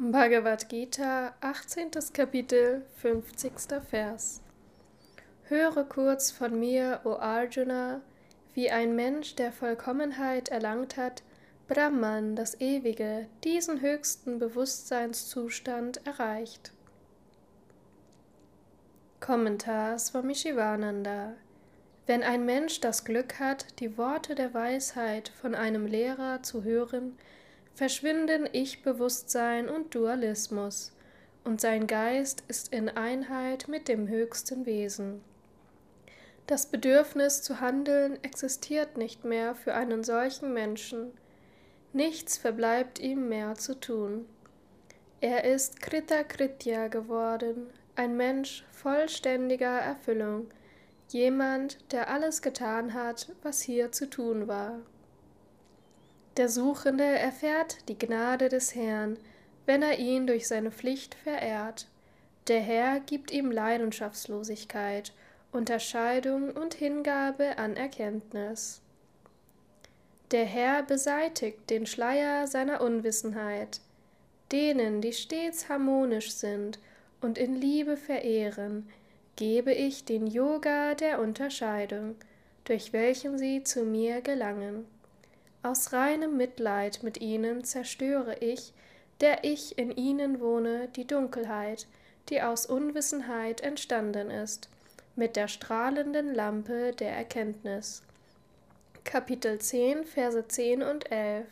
Bhagavad Gita, 18. Kapitel, 50. Vers. Höre kurz von mir, o Arjuna, wie ein Mensch, der Vollkommenheit erlangt hat, Brahman, das Ewige, diesen höchsten Bewusstseinszustand erreicht. Kommentar Swami Shivananda Wenn ein Mensch das Glück hat, die Worte der Weisheit von einem Lehrer zu hören, verschwinden Ich-Bewusstsein und Dualismus, und sein Geist ist in Einheit mit dem höchsten Wesen. Das Bedürfnis zu handeln existiert nicht mehr für einen solchen Menschen. Nichts verbleibt ihm mehr zu tun. Er ist Krita Kritya geworden, ein Mensch vollständiger Erfüllung, jemand, der alles getan hat, was hier zu tun war. Der Suchende erfährt die Gnade des Herrn, wenn er ihn durch seine Pflicht verehrt. Der Herr gibt ihm Leidenschaftslosigkeit, Unterscheidung und Hingabe an Erkenntnis. Der Herr beseitigt den Schleier seiner Unwissenheit. Denen, die stets harmonisch sind und in Liebe verehren, gebe ich den Yoga der Unterscheidung, durch welchen sie zu mir gelangen. Aus reinem Mitleid mit ihnen zerstöre ich, der ich in ihnen wohne, die Dunkelheit, die aus Unwissenheit entstanden ist, mit der strahlenden Lampe der Erkenntnis. Kapitel 10, Verse 10 und 11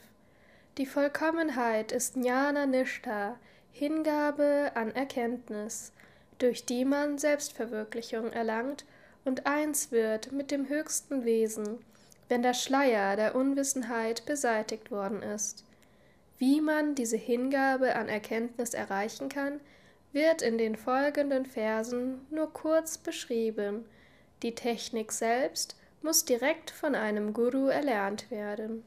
Die Vollkommenheit ist Jnana Nishta, Hingabe an Erkenntnis, durch die man Selbstverwirklichung erlangt und eins wird mit dem höchsten Wesen, wenn der Schleier der Unwissenheit beseitigt worden ist. Wie man diese Hingabe an Erkenntnis erreichen kann, wird in den folgenden Versen nur kurz beschrieben. Die Technik selbst muss direkt von einem Guru erlernt werden.